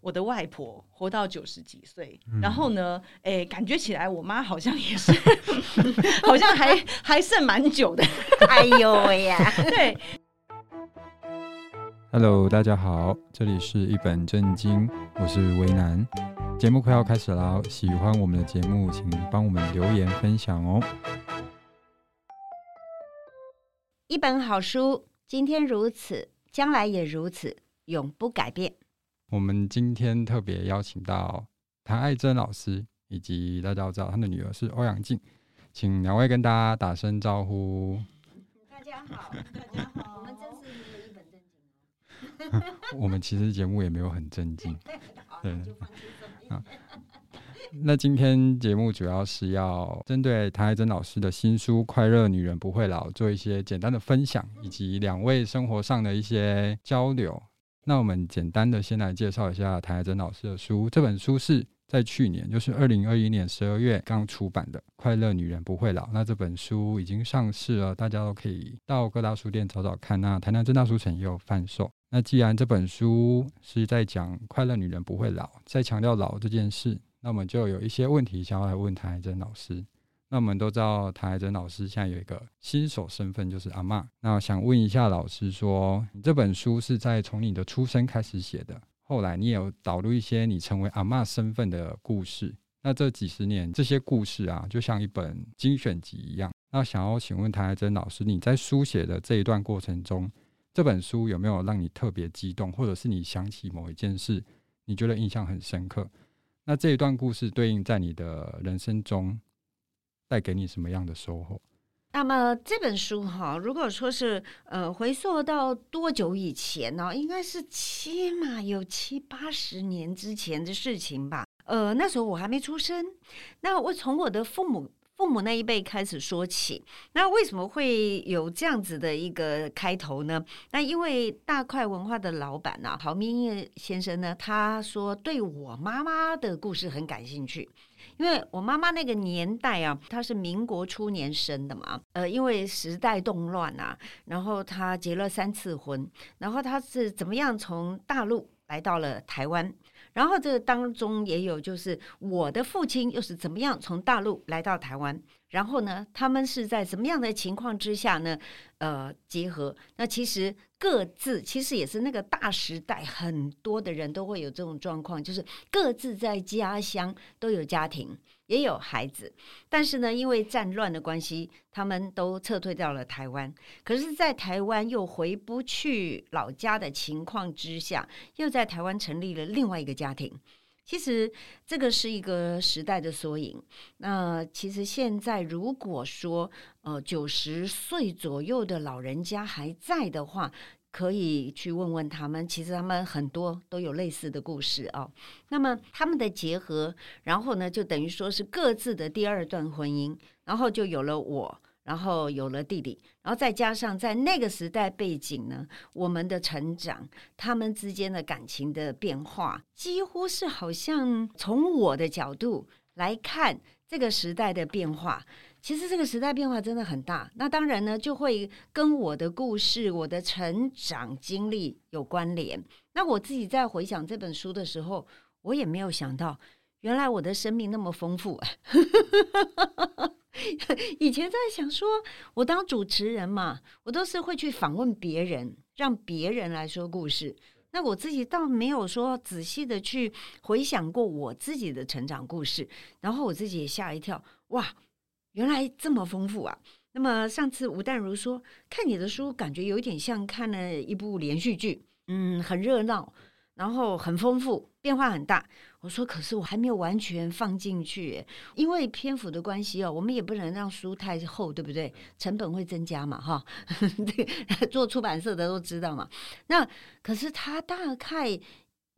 我的外婆活到九十几岁，嗯、然后呢，哎，感觉起来我妈好像也是 好像还还剩蛮久的。哎呦喂呀！对，Hello，大家好，这里是一本正经，我是为南。节目快要开始了，喜欢我们的节目，请帮我们留言分享哦。一本好书，今天如此，将来也如此，永不改变。我们今天特别邀请到谭爱珍老师，以及大家都知道她的女儿是欧阳靖，请两位跟大家打声招呼。大家好，大家好，我们真是没有一本正经我们其实节目也没有很正经。对，啊，那今天节目主要是要针对谭爱珍老师的新书《快乐女人不会老》做一些简单的分享，以及两位生活上的一些交流。那我们简单的先来介绍一下谭海珍老师的书。这本书是在去年，就是二零二一年十二月刚出版的《快乐女人不会老》。那这本书已经上市了，大家都可以到各大书店找找看。那台南政大书城也有贩售。那既然这本书是在讲快乐女人不会老，在强调老这件事，那我们就有一些问题想要来问谭海珍老师。那我们都知道，谭爱珍老师现在有一个新手身份，就是阿嬷。那我想问一下老师说，你这本书是在从你的出生开始写的，后来你也有导入一些你成为阿嬷身份的故事。那这几十年这些故事啊，就像一本精选集一样。那想要请问谭爱珍老师，你在书写的这一段过程中，这本书有没有让你特别激动，或者是你想起某一件事，你觉得印象很深刻？那这一段故事对应在你的人生中，带给你什么样的收获？那么这本书哈，如果说是呃回溯到多久以前呢？应该是起码有七八十年之前的事情吧。呃，那时候我还没出生。那我从我的父母父母那一辈开始说起。那为什么会有这样子的一个开头呢？那因为大块文化的老板呢，郝明义先生呢，他说对我妈妈的故事很感兴趣。因为我妈妈那个年代啊，她是民国初年生的嘛，呃，因为时代动乱啊，然后她结了三次婚，然后她是怎么样从大陆来到了台湾，然后这当中也有就是我的父亲又是怎么样从大陆来到台湾。然后呢，他们是在什么样的情况之下呢？呃，结合。那其实各自其实也是那个大时代，很多的人都会有这种状况，就是各自在家乡都有家庭，也有孩子。但是呢，因为战乱的关系，他们都撤退到了台湾。可是，在台湾又回不去老家的情况之下，又在台湾成立了另外一个家庭。其实这个是一个时代的缩影。那其实现在如果说呃九十岁左右的老人家还在的话，可以去问问他们。其实他们很多都有类似的故事哦。那么他们的结合，然后呢，就等于说是各自的第二段婚姻，然后就有了我。然后有了弟弟，然后再加上在那个时代背景呢，我们的成长，他们之间的感情的变化，几乎是好像从我的角度来看这个时代的变化。其实这个时代变化真的很大。那当然呢，就会跟我的故事、我的成长经历有关联。那我自己在回想这本书的时候，我也没有想到，原来我的生命那么丰富。以前在想说，我当主持人嘛，我都是会去访问别人，让别人来说故事。那我自己倒没有说仔细的去回想过我自己的成长故事，然后我自己也吓一跳，哇，原来这么丰富啊！那么上次吴淡如说，看你的书，感觉有一点像看了一部连续剧，嗯，很热闹。然后很丰富，变化很大。我说，可是我还没有完全放进去，因为篇幅的关系哦，我们也不能让书太厚，对不对？成本会增加嘛，哈。做出版社的都知道嘛。那可是它大概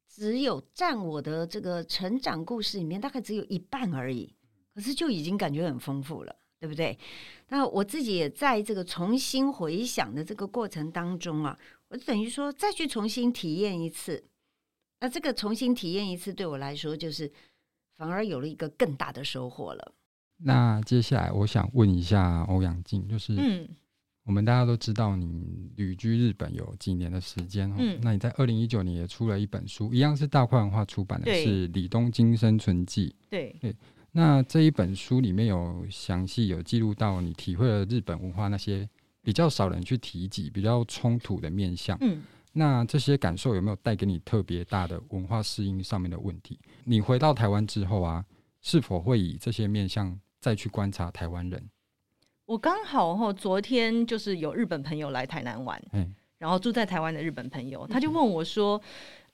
只有占我的这个成长故事里面大概只有一半而已，可是就已经感觉很丰富了，对不对？那我自己也在这个重新回想的这个过程当中啊，我等于说再去重新体验一次。那这个重新体验一次，对我来说就是反而有了一个更大的收获了。那接下来我想问一下欧阳靖，就是，嗯，我们大家都知道你旅居日本有几年的时间哦。嗯，那你在二零一九年也出了一本书，一样是大块文化出版的，是《李东京生存记》。对对，那这一本书里面有详细有记录到你体会了日本文化那些比较少人去提及、比较冲突的面相。嗯，那这些感受有没有带给你特别大的文化适应上面的问题？你回到台湾之后啊，是否会以这些面向再去观察台湾人？我刚好哈，昨天就是有日本朋友来台南玩，嗯，然后住在台湾的日本朋友，他就问我说：“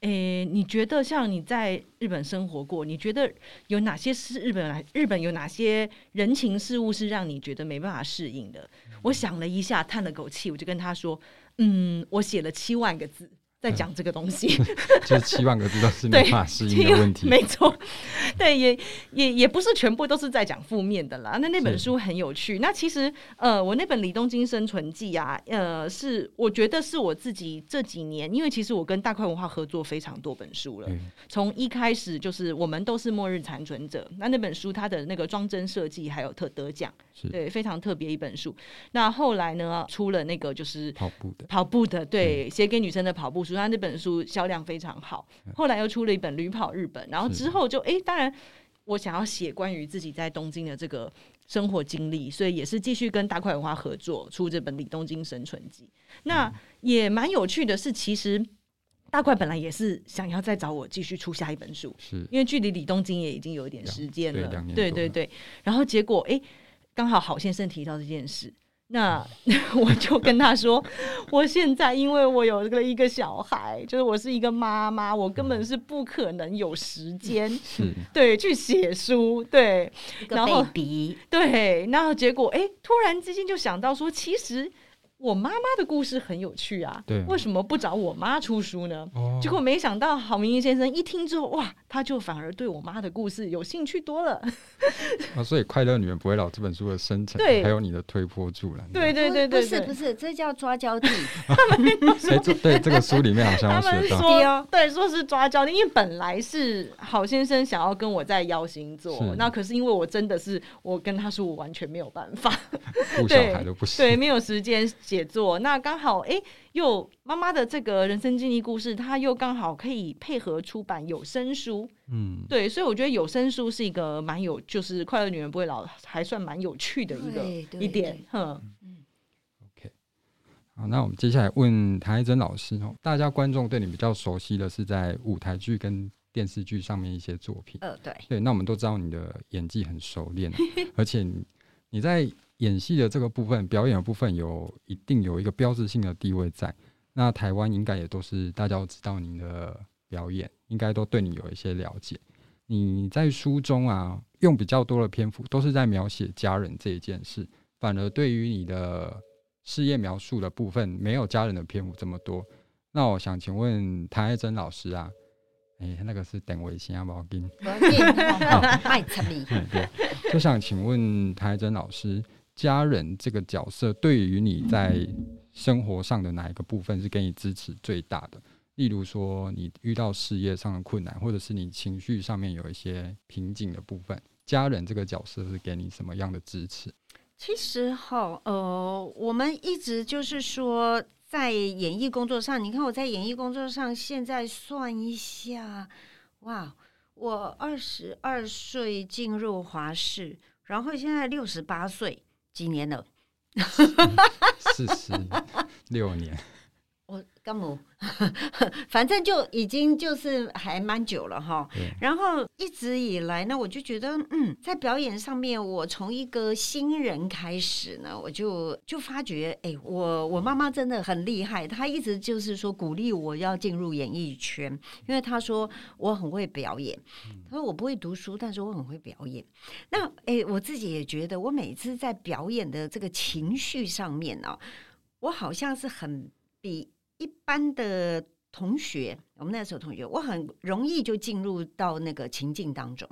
诶、欸，你觉得像你在日本生活过，你觉得有哪些是日本来日本有哪些人情事物是让你觉得没办法适应的？”我想了一下，叹了口气，我就跟他说：“嗯，我写了七万个字。”在讲这个东西，就是七万个字都是没法适应的问题。没错，对，也也也不是全部都是在讲负面的啦。那那本书很有趣。那其实，呃，我那本《李东京生存记》啊，呃，是我觉得是我自己这几年，因为其实我跟大块文化合作非常多本书了。从一开始就是我们都是末日残存者，那那本书它的那个装帧设计还有特得奖，对，非常特别一本书。那后来呢，出了那个就是跑步的，跑步的，对，写给女生的跑步。他那本书销量非常好，后来又出了一本《旅跑日本》，然后之后就哎，当然我想要写关于自己在东京的这个生活经历，所以也是继续跟大块文化合作出这本《李东京生存记》。那也蛮有趣的是，其实大块本来也是想要再找我继续出下一本书，是因为距离李东京也已经有一点时间了，对对对。然后结果哎，刚好郝先生提到这件事。那 我就跟他说，我现在因为我有了一个小孩，就是我是一个妈妈，我根本是不可能有时间，对，去写书，对，然后对，然后结果哎，突然之间就想到说，其实。我妈妈的故事很有趣啊，对，为什么不找我妈出书呢？哦、结果没想到郝明义先生一听之后，哇，他就反而对我妈的故事有兴趣多了。啊，所以《快乐女人不会老》这本书的生成，对，还有你的推波助澜。对对对对，不是不是，这叫抓交替。谁这对这个书里面好像写到，说对，说是抓交替，因为本来是郝先生想要跟我在邀星座，那可是因为我真的是我跟他说我完全没有办法，顾小孩都不行，对，没有时间。写作。那刚好哎，又妈妈的这个人生经历故事，她又刚好可以配合出版有声书，嗯，对，所以我觉得有声书是一个蛮有，就是快乐女人不会老，还算蛮有趣的一个一点，哼，嗯，OK，好，那我们接下来问谭爱珍老师哦，大家观众对你比较熟悉的是在舞台剧跟电视剧上面一些作品，呃，对，对，那我们都知道你的演技很熟练，而且你你在。演戏的这个部分，表演的部分有一定有一个标志性的地位在。那台湾应该也都是大家都知道您的表演，应该都对你有一些了解。你在书中啊，用比较多的篇幅都是在描写家人这一件事，反而对于你的事业描述的部分，没有家人的篇幅这么多。那我想请问谭爱珍老师啊，诶、欸，那个是等我一下，不要紧，太沉迷。对，就想请问谭爱珍老师。家人这个角色对于你在生活上的哪一个部分是给你支持最大的？例如说，你遇到事业上的困难，或者是你情绪上面有一些瓶颈的部分，家人这个角色是给你什么样的支持？其实哈，呃，我们一直就是说，在演艺工作上，你看我在演艺工作上，现在算一下，哇，我二十二岁进入华视，然后现在六十八岁。几年了？四十六年。我干嘛？反正就已经就是还蛮久了哈，然后一直以来呢，我就觉得嗯，在表演上面，我从一个新人开始呢，我就就发觉，哎，我我妈妈真的很厉害，她一直就是说鼓励我要进入演艺圈，因为她说我很会表演，她说我不会读书，但是我很会表演。那哎，我自己也觉得，我每次在表演的这个情绪上面呢，我好像是很比。一般的同学，我们那时候同学，我很容易就进入到那个情境当中，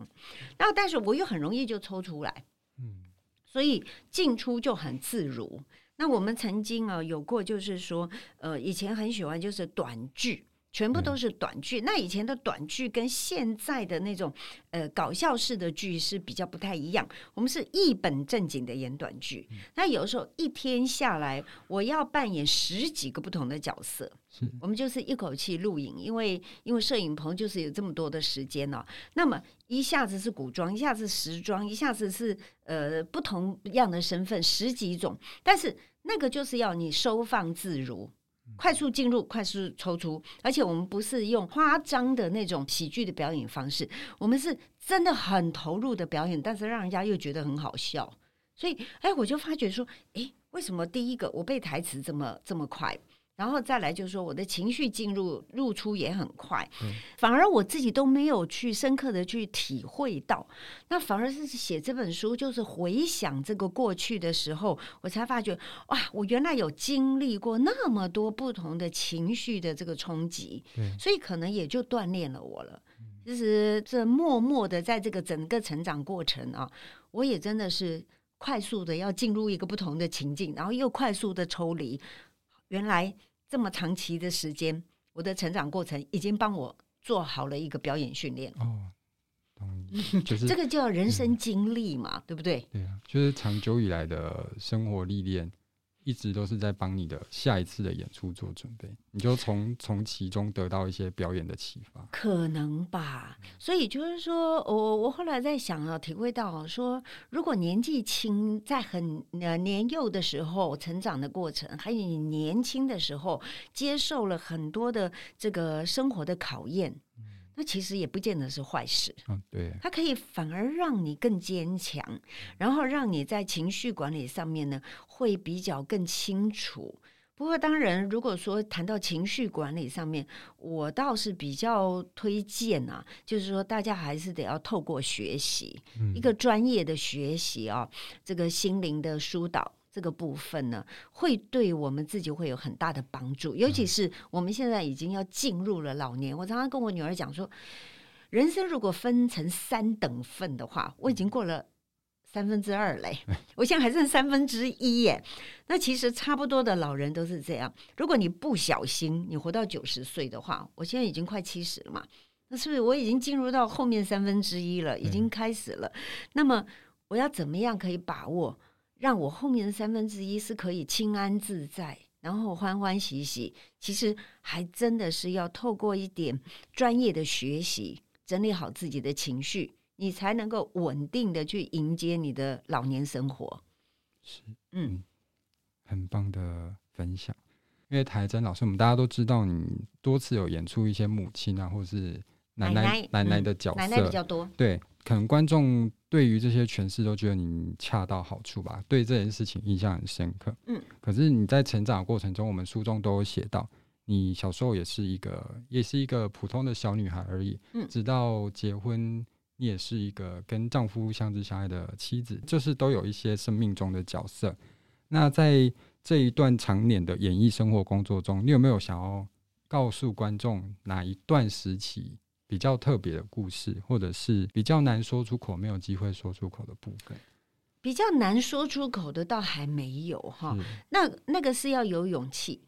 然后但是我又很容易就抽出来，嗯，所以进出就很自如。那我们曾经啊有过，就是说，呃，以前很喜欢就是短剧。全部都是短剧。那以前的短剧跟现在的那种呃搞笑式的剧是比较不太一样。我们是一本正经的演短剧，那有时候一天下来，我要扮演十几个不同的角色。我们就是一口气录影，因为因为摄影棚就是有这么多的时间呢、哦。那么一下子是古装，一下子时装，一下子是呃不同样的身份，十几种。但是那个就是要你收放自如，快速进入，快速抽出。而且我们不是用夸张的那种喜剧的表演方式，我们是真的很投入的表演，但是让人家又觉得很好笑。所以，哎，我就发觉说，哎，为什么第一个我背台词这么这么快？然后再来就是说，我的情绪进入入出也很快，嗯、反而我自己都没有去深刻的去体会到，那反而是写这本书，就是回想这个过去的时候，我才发觉哇，我原来有经历过那么多不同的情绪的这个冲击，嗯、所以可能也就锻炼了我了。其实这默默的在这个整个成长过程啊，我也真的是快速的要进入一个不同的情境，然后又快速的抽离。原来这么长期的时间，我的成长过程已经帮我做好了一个表演训练哦，就是这个叫人生经历嘛，嗯、对不对？对啊，就是长久以来的生活历练。一直都是在帮你的下一次的演出做准备，你就从从其中得到一些表演的启发，可能吧。所以就是说我我后来在想啊，体会到说，如果年纪轻，在很呃年幼的时候成长的过程，还有你年轻的时候接受了很多的这个生活的考验。那其实也不见得是坏事，嗯，对，它可以反而让你更坚强，然后让你在情绪管理上面呢会比较更清楚。不过当然，如果说谈到情绪管理上面，我倒是比较推荐啊，就是说大家还是得要透过学习，嗯，一个专业的学习啊，这个心灵的疏导。这个部分呢，会对我们自己会有很大的帮助，尤其是我们现在已经要进入了老年。我常常跟我女儿讲说，人生如果分成三等份的话，我已经过了三分之二嘞，我现在还剩三分之一耶。那其实差不多的老人都是这样。如果你不小心，你活到九十岁的话，我现在已经快七十了嘛，那是不是我已经进入到后面三分之一了？已经开始了。那么我要怎么样可以把握？让我后面的三分之一是可以清安自在，然后欢欢喜喜。其实还真的是要透过一点专业的学习，整理好自己的情绪，你才能够稳定的去迎接你的老年生活。是，嗯，很棒的分享。因为台珍老师，我们大家都知道你多次有演出一些母亲啊，或是奶奶奶奶，奶奶的角色，嗯，奶奶比较多，对。可能观众对于这些诠释都觉得你恰到好处吧，对这件事情印象很深刻。嗯，可是你在成长的过程中，我们书中都有写到，你小时候也是一个，也是一个普通的小女孩而已。嗯，直到结婚，你也是一个跟丈夫相知相爱的妻子，就是都有一些生命中的角色。那在这一段长年的演艺生活工作中，你有没有想要告诉观众哪一段时期？比较特别的故事，或者是比较难说出口、没有机会说出口的部分，比较难说出口的倒还没有哈。那那个是要有勇气。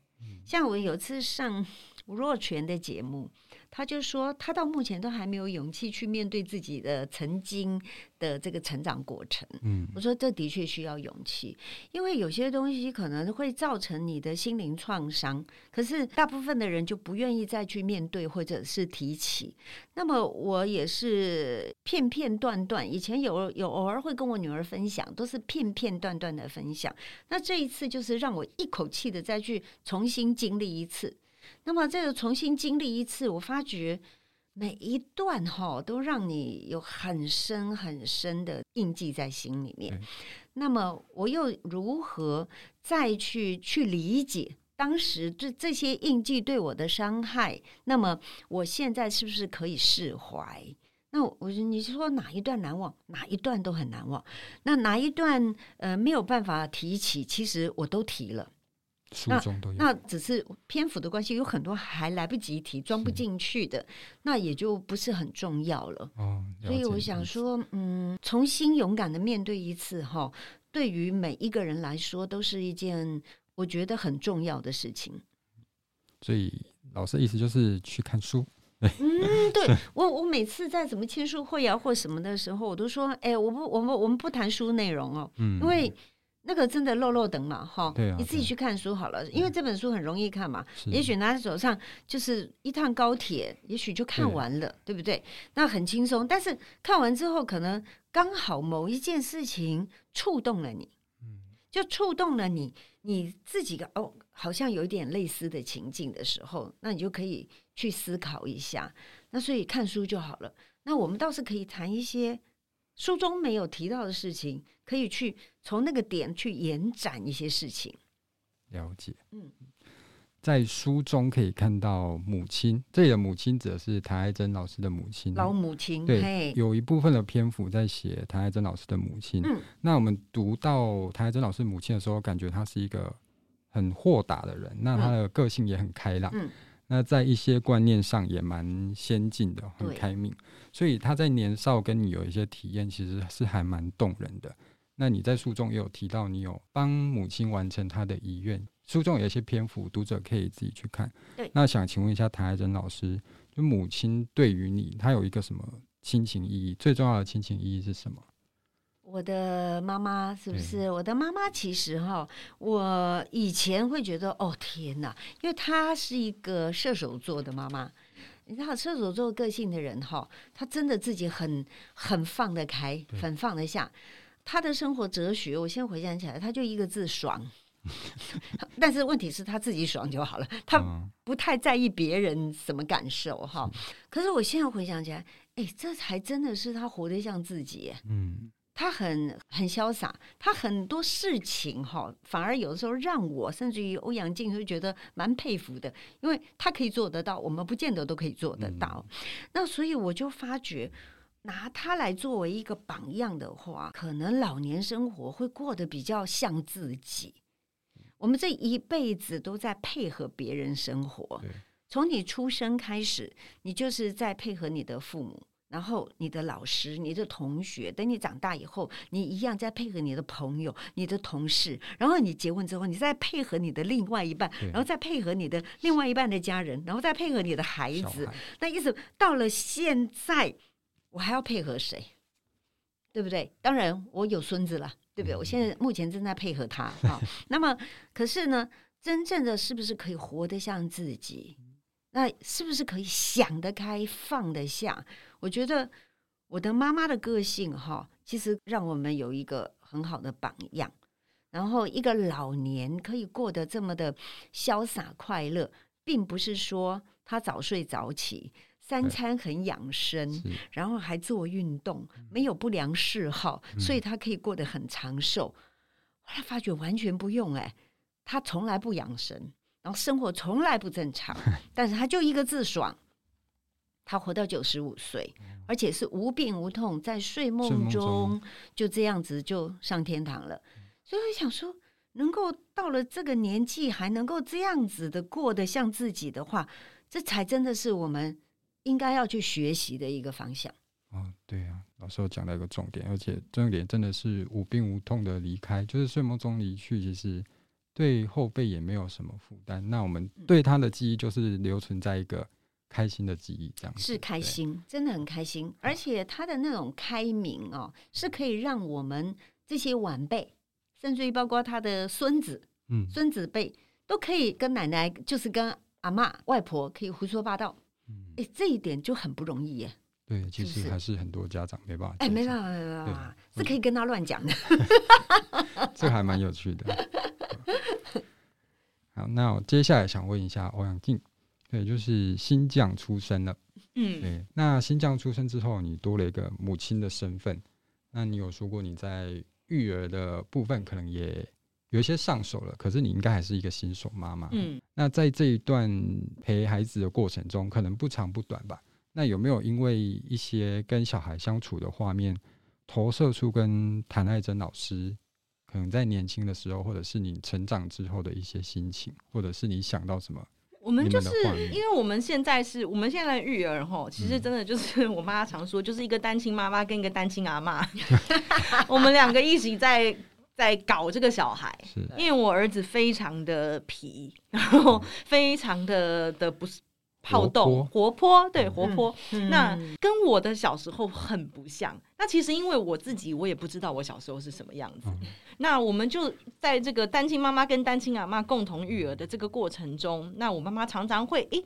像我有次上 吴若泉的节目。他就说，他到目前都还没有勇气去面对自己的曾经的这个成长过程。嗯，我说这的确需要勇气，因为有些东西可能会造成你的心灵创伤，可是大部分的人就不愿意再去面对或者是提起。那么我也是片片段段，以前有有偶尔会跟我女儿分享，都是片片段段的分享。那这一次就是让我一口气的再去重新经历一次。那么，这个重新经历一次，我发觉每一段哈都让你有很深很深的印记在心里面。那么，我又如何再去去理解当时这这些印记对我的伤害？那么，我现在是不是可以释怀？那我你说哪一段难忘？哪一段都很难忘。那哪一段呃没有办法提起？其实我都提了。书中都有，那，那只是篇幅的关系，有很多还来不及提，装不进去的，那也就不是很重要了。哦，所以我想说，嗯，重新勇敢的面对一次哈，对于每一个人来说，都是一件我觉得很重要的事情。所以老师的意思就是去看书。嗯，对 我我每次在什么签书会啊或什么的时候，我都说，哎，我不，我们我们不谈书内容哦，嗯，因为那个真的漏漏等嘛，哈，对啊，你自己去看书好了，因为这本书很容易看嘛，也许拿在手上就是一趟高铁，也许就看完了，对不对？那很轻松，但是看完之后，可能刚好某一件事情触动了你，嗯，就触动了你，你自己的哦。好像有一点类似的情境的时候，那你就可以去思考一下。那所以看书就好了。那我们倒是可以谈一些书中没有提到的事情，可以去从那个点去延展一些事情。了解。嗯，在书中可以看到母亲，这里的母亲指的是谭爱珍老师的母亲，老母亲。对，有一部分的篇幅在写谭爱珍老师的母亲。嗯，那我们读到谭爱珍老师母亲的时候，感觉她是一个。很豁达的人，那她的个性也很开朗，嗯、那在一些观念上也蛮先进的，很开明。对所以他在年少跟你有一些体验，其实是还蛮动人的。那你在书中也有提到，你有帮母亲完成她的遗愿，书中有一些篇幅，读者可以自己去看。对那想请问一下谭爱珍老师，就母亲对于你，她有一个什么亲情意义？最重要的亲情意义是什么？我的妈妈是不是？我的妈妈其实哈，我以前会觉得哦天哪，因为她是一个射手座的妈妈。你知道射手座个性的人哈，他真的自己很很放得开，很放得下。他的生活哲学，我现在回想起来，他就一个字爽。但是问题是他自己爽就好了，他不太在意别人什么感受哈。可是我现在回想起来，哎，这才真的是他活得像自己。嗯。他很很潇洒，他很多事情哈，反而有的时候让我甚至于欧阳靖会觉得蛮佩服的，因为他可以做得到，我们不见得都可以做得到。嗯、那所以我就发觉，拿他来作为一个榜样的话，可能老年生活会过得比较像自己。我们这一辈子都在配合别人生活，从你出生开始，你就是在配合你的父母。然后你的老师、你的同学，等你长大以后，你一样再配合你的朋友、你的同事。然后你结婚之后，你再配合你的另外一半，然后再配合你的另外一半的家人，然后再配合你的孩子。孩那意思到了现在，我还要配合谁？对不对？当然，我有孙子了，对不对？嗯、我现在目前正在配合他 啊。那么，可是呢，真正的是不是可以活得像自己？那是不是可以想得开、放得下？我觉得我的妈妈的个性哈，其实让我们有一个很好的榜样。然后一个老年可以过得这么的潇洒快乐，并不是说他早睡早起、三餐很养生，然后还做运动，没有不良嗜好，所以他可以过得很长寿。后来发觉完全不用哎，他从来不养生，然后生活从来不正常，但是他就一个字爽。他活到九十五岁，而且是无病无痛，在睡梦中就这样子就上天堂了。所以我想说，能够到了这个年纪还能够这样子的过得像自己的话，这才真的是我们应该要去学习的一个方向。哦，对啊，老师有讲到一个重点，而且重点真的是无病无痛的离开，就是睡梦中离去，其实对后辈也没有什么负担。那我们对他的记忆就是留存在一个。开心的记忆，这样是开心，真的很开心。而且他的那种开明哦，是可以让我们这些晚辈，甚至于包括他的孙子、嗯，孙子辈，都可以跟奶奶，就是跟阿嬷、外婆，可以胡说八道。嗯，哎，这一点就很不容易耶。对，其实还是很多家长没办法。哎，没办法，没办法，是可以跟他乱讲的。这还蛮有趣的。好，那我接下来想问一下欧阳靖。对，就是新将出生了。嗯，对。那新将出生之后，你多了一个母亲的身份。那你有说过你在育儿的部分可能也有一些上手了，可是你应该还是一个新手妈妈。嗯。那在这一段陪孩子的过程中，可能不长不短吧？那有没有因为一些跟小孩相处的画面，投射出跟谭爱珍老师可能在年轻的时候，或者是你成长之后的一些心情，或者是你想到什么？我们就是因为我们现在是我们现在的育儿吼，其实真的就是我妈常说，就是一个单亲妈妈跟一个单亲阿妈，我们两个一起在在搞这个小孩。是。因为我儿子非常的皮，然后非常的的不好动、活泼，对，活泼。嗯、那跟我的小时候很不像。那其实因为我自己，我也不知道我小时候是什么样子。嗯、那我们就在这个单亲妈妈跟单亲阿妈共同育儿的这个过程中，那我妈妈常常会诶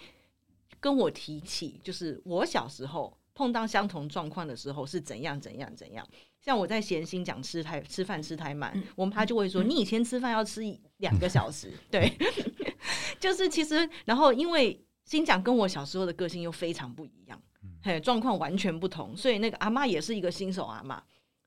跟我提起，就是我小时候碰到相同状况的时候是怎样怎样怎样。像我在闲心讲吃太吃饭吃太慢，嗯、我们妈就会说、嗯、你以前吃饭要吃两个小时，对，就是其实然后因为。心讲跟我小时候的个性又非常不一样，嘿，状况完全不同，所以那个阿嬷也是一个新手阿嬷，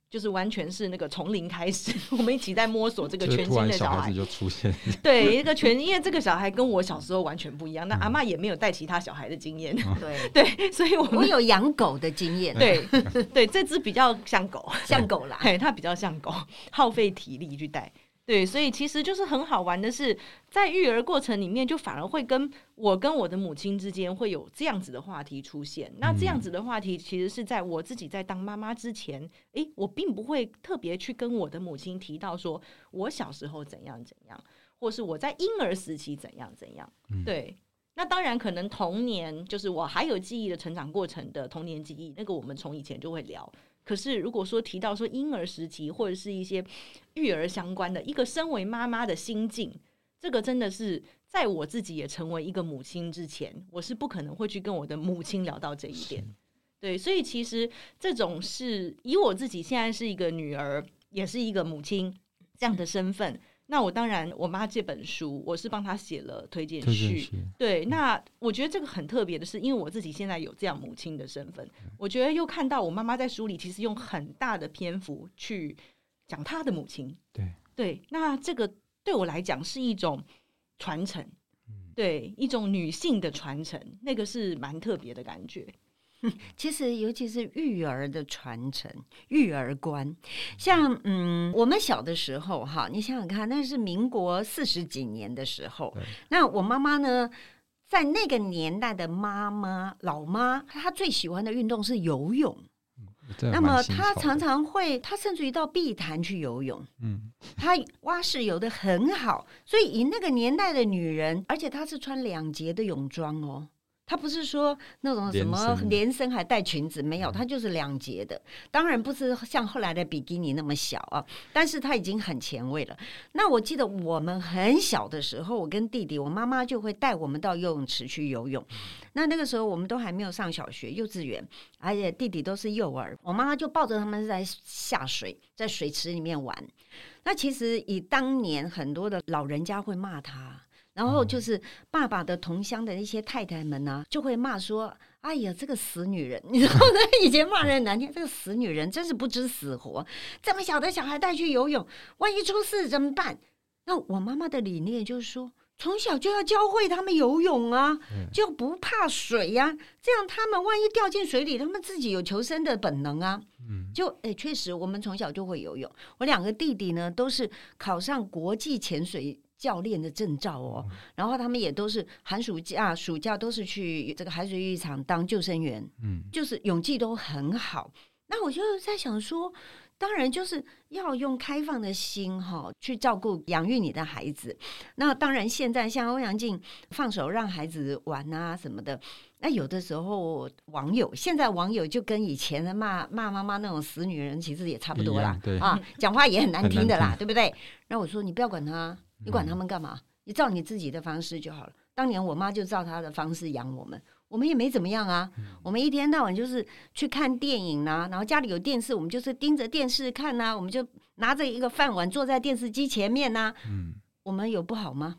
就是完全是那个从零开始，我们一起在摸索这个全新的小孩，就出现，对，一个全，因为这个小孩跟我小时候完全不一样，那阿嬷也没有带其他小孩的经验，对 对，所以我们我有养狗的经验，对对，这只比较像狗，像狗啦，嘿，它比较像狗，耗费体力去带。对，所以其实就是很好玩的是，在育儿过程里面，就反而会跟我跟我的母亲之间会有这样子的话题出现。那这样子的话题，其实是在我自己在当妈妈之前，诶，我并不会特别去跟我的母亲提到说我小时候怎样怎样，或是我在婴儿时期怎样怎样。对，那当然可能童年就是我还有记忆的成长过程的童年记忆，那个我们从以前就会聊。可是，如果说提到说婴儿时期或者是一些育儿相关的，一个身为妈妈的心境，这个真的是在我自己也成为一个母亲之前，我是不可能会去跟我的母亲聊到这一点。对，所以其实这种是以我自己现在是一个女儿，也是一个母亲这样的身份。那我当然，我妈这本书，我是帮她写了推荐序。对，那我觉得这个很特别的是，因为我自己现在有这样母亲的身份，我觉得又看到我妈妈在书里其实用很大的篇幅去讲她的母亲。对对，那这个对我来讲是一种传承，对，一种女性的传承，那个是蛮特别的感觉。其实，尤其是育儿的传承、育儿观，像嗯，我们小的时候哈，你想想看，那是民国四十几年的时候。那我妈妈呢，在那个年代的妈妈、老妈，她最喜欢的运动是游泳。嗯、那么她常常会，她甚至于到碧潭去游泳。嗯，她蛙式游的很好，所以以那个年代的女人，而且她是穿两节的泳装哦。她不是说那种什么连身还带裙子，没有，她就是两截的。当然不是像后来的比基尼那么小啊，但是她已经很前卫了。那我记得我们很小的时候，我跟弟弟，我妈妈就会带我们到游泳池去游泳。那那个时候我们都还没有上小学、幼稚园，而且弟弟都是幼儿，我妈妈就抱着他们在下水，在水池里面玩。那其实以当年很多的老人家会骂他。然后就是爸爸的同乡的一些太太们呢、啊，就会骂说：“哎呀，这个死女人！” 你知道吗？以前骂人难听，这个死女人真是不知死活。这么小的小孩带去游泳，万一出事怎么办？那我妈妈的理念就是说，从小就要教会他们游泳啊，就不怕水呀、啊。这样他们万一掉进水里，他们自己有求生的本能啊。就哎，确实我们从小就会游泳。我两个弟弟呢，都是考上国际潜水。教练的证照哦，然后他们也都是寒暑假、暑假都是去这个海水浴场当救生员，嗯，就是泳技都很好。那我就在想说，当然就是要用开放的心哈，去照顾养育你的孩子。那当然现在像欧阳靖放手让孩子玩啊什么的，那有的时候网友现在网友就跟以前的骂骂妈妈那种死女人其实也差不多啦，对啊，讲话也很难听的啦，对不对？那我说你不要管他。你管他们干嘛？你照你自己的方式就好了。当年我妈就照她的方式养我们，我们也没怎么样啊。我们一天到晚就是去看电影呐、啊，然后家里有电视，我们就是盯着电视看呐、啊，我们就拿着一个饭碗坐在电视机前面呐、啊。嗯，我们有不好吗？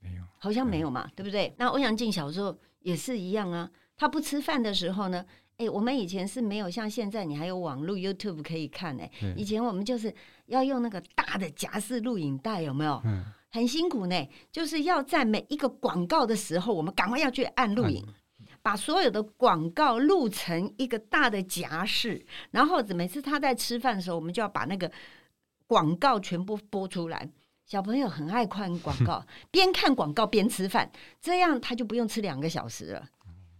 没有，好像没有嘛，对不对？那欧阳靖小时候也是一样啊。他不吃饭的时候呢，哎，我们以前是没有像现在你还有网络 YouTube 可以看哎。以前我们就是要用那个大的夹式录影带，有没有？嗯。很辛苦呢，就是要在每一个广告的时候，我们赶快要去按录影，把所有的广告录成一个大的夹式，然后每次他在吃饭的时候，我们就要把那个广告全部播出来。小朋友很爱看广告，边看广告边吃饭，这样他就不用吃两个小时了。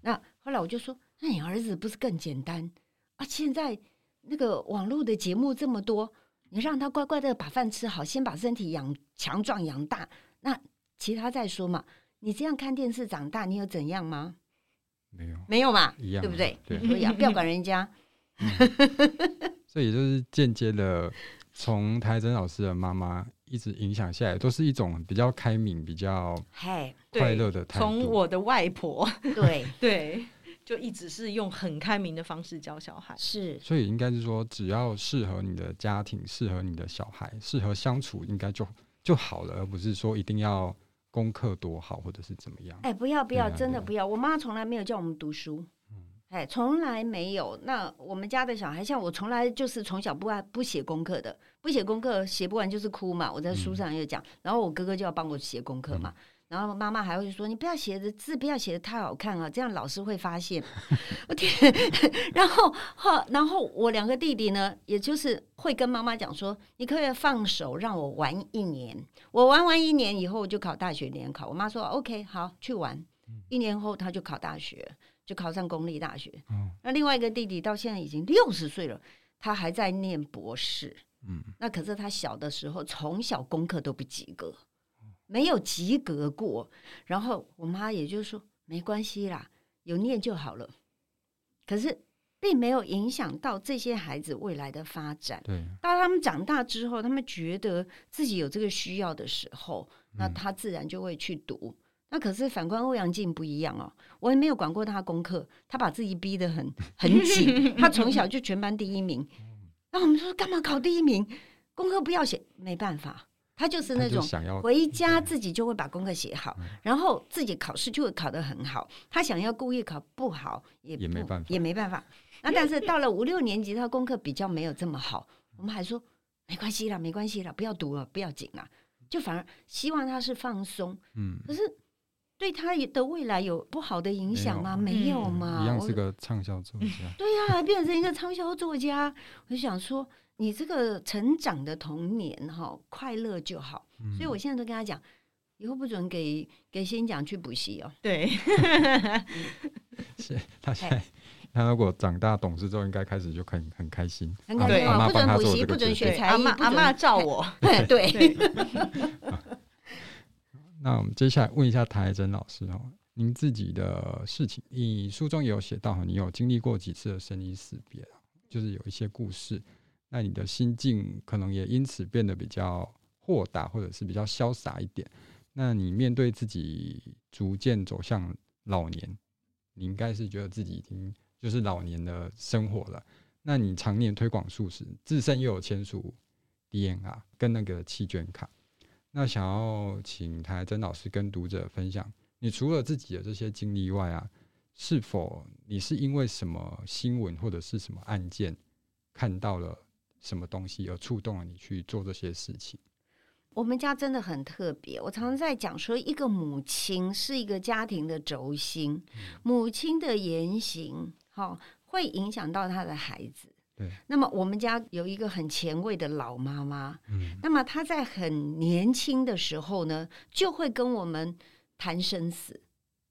那后来我就说，那你儿子不是更简单啊？现在那个网络的节目这么多。你让他乖乖的把饭吃好，先把身体养强壮养大，那其他再说嘛。你这样看电视长大，你有怎样吗？没有，没有嘛，一样，对不对？对，所以啊，不要管人家。嗯、所以也就是间接的，从台珍老师的妈妈一直影响下来，都是一种比较开明、比较快乐的态度。从我的外婆，对对，就一直是用很开明的方式教小孩。是，所以应该是说，只要适合你的家庭、适合你的小孩、适合相处，应该就就好了，而不是说一定要功课多好或者是怎么样。哎，不要不要，真的不要！我妈从来没有叫我们读书。哎，从来没有。那我们家的小孩，像我，从来就是从小不爱不写功课的，不写功课写不完就是哭嘛。我在书上也讲，嗯、然后我哥哥就要帮我写功课嘛。嗯、然后妈妈还会说：“你不要写的字，不要写的太好看啊，这样老师会发现。”我天！然后哈，然后我两个弟弟呢，也就是会跟妈妈讲说：“你可以放手让我玩一年，我玩完一年以后我就考大学联考。”我妈说：“OK，好，去玩。”一年后他就考大学。就考上公立大学。嗯，那另外一个弟弟到现在已经六十岁了，他还在念博士。嗯，那可是他小的时候从小功课都不及格，没有及格过。然后我妈也就是说没关系啦，有念就好了。可是并没有影响到这些孩子未来的发展。对，当他们长大之后，他们觉得自己有这个需要的时候，那他自然就会去读。那可是反观欧阳靖不一样哦，我也没有管过他功课，他把自己逼得很很紧，他从小就全班第一名。那我们说干嘛考第一名？功课不要写，没办法，他就是那种回家自己就会把功课写好，然后自己考试就会考得很好。他想要故意考不好也没办法，也没办法。那但是到了五六年级，他功课比较没有这么好，我们还说没关系啦，没关系啦，不要读了，不要紧啦，就反而希望他是放松。嗯，可是。对他的未来有不好的影响吗？没有嘛，一样是个畅销作家。对呀、啊，变成一个畅销作家。我就想说，你这个成长的童年哈，快乐就好。嗯、所以我现在都跟他讲，以后不准给给先讲去补习哦。对，是他现在他如果长大懂事之后，应该开始就很很开心。很开心啊！不准补习，不准学才艺，阿妈照我。对。对那我们接下来问一下台珍老师哦，您自己的事情，你书中也有写到，你有经历过几次的生离死别，就是有一些故事，那你的心境可能也因此变得比较豁达，或者是比较潇洒一点。那你面对自己逐渐走向老年，你应该是觉得自己已经就是老年的生活了。那你常年推广素食，自身又有签署 DNR 跟那个弃捐卡。那想要请台珍老师跟读者分享，你除了自己的这些经历外啊，是否你是因为什么新闻或者是什么案件看到了什么东西而触动了你去做这些事情？我们家真的很特别，我常常在讲说，一个母亲是一个家庭的轴心，母亲的言行，哦，会影响到他的孩子。对，那么我们家有一个很前卫的老妈妈，嗯，那么她在很年轻的时候呢，就会跟我们谈生死。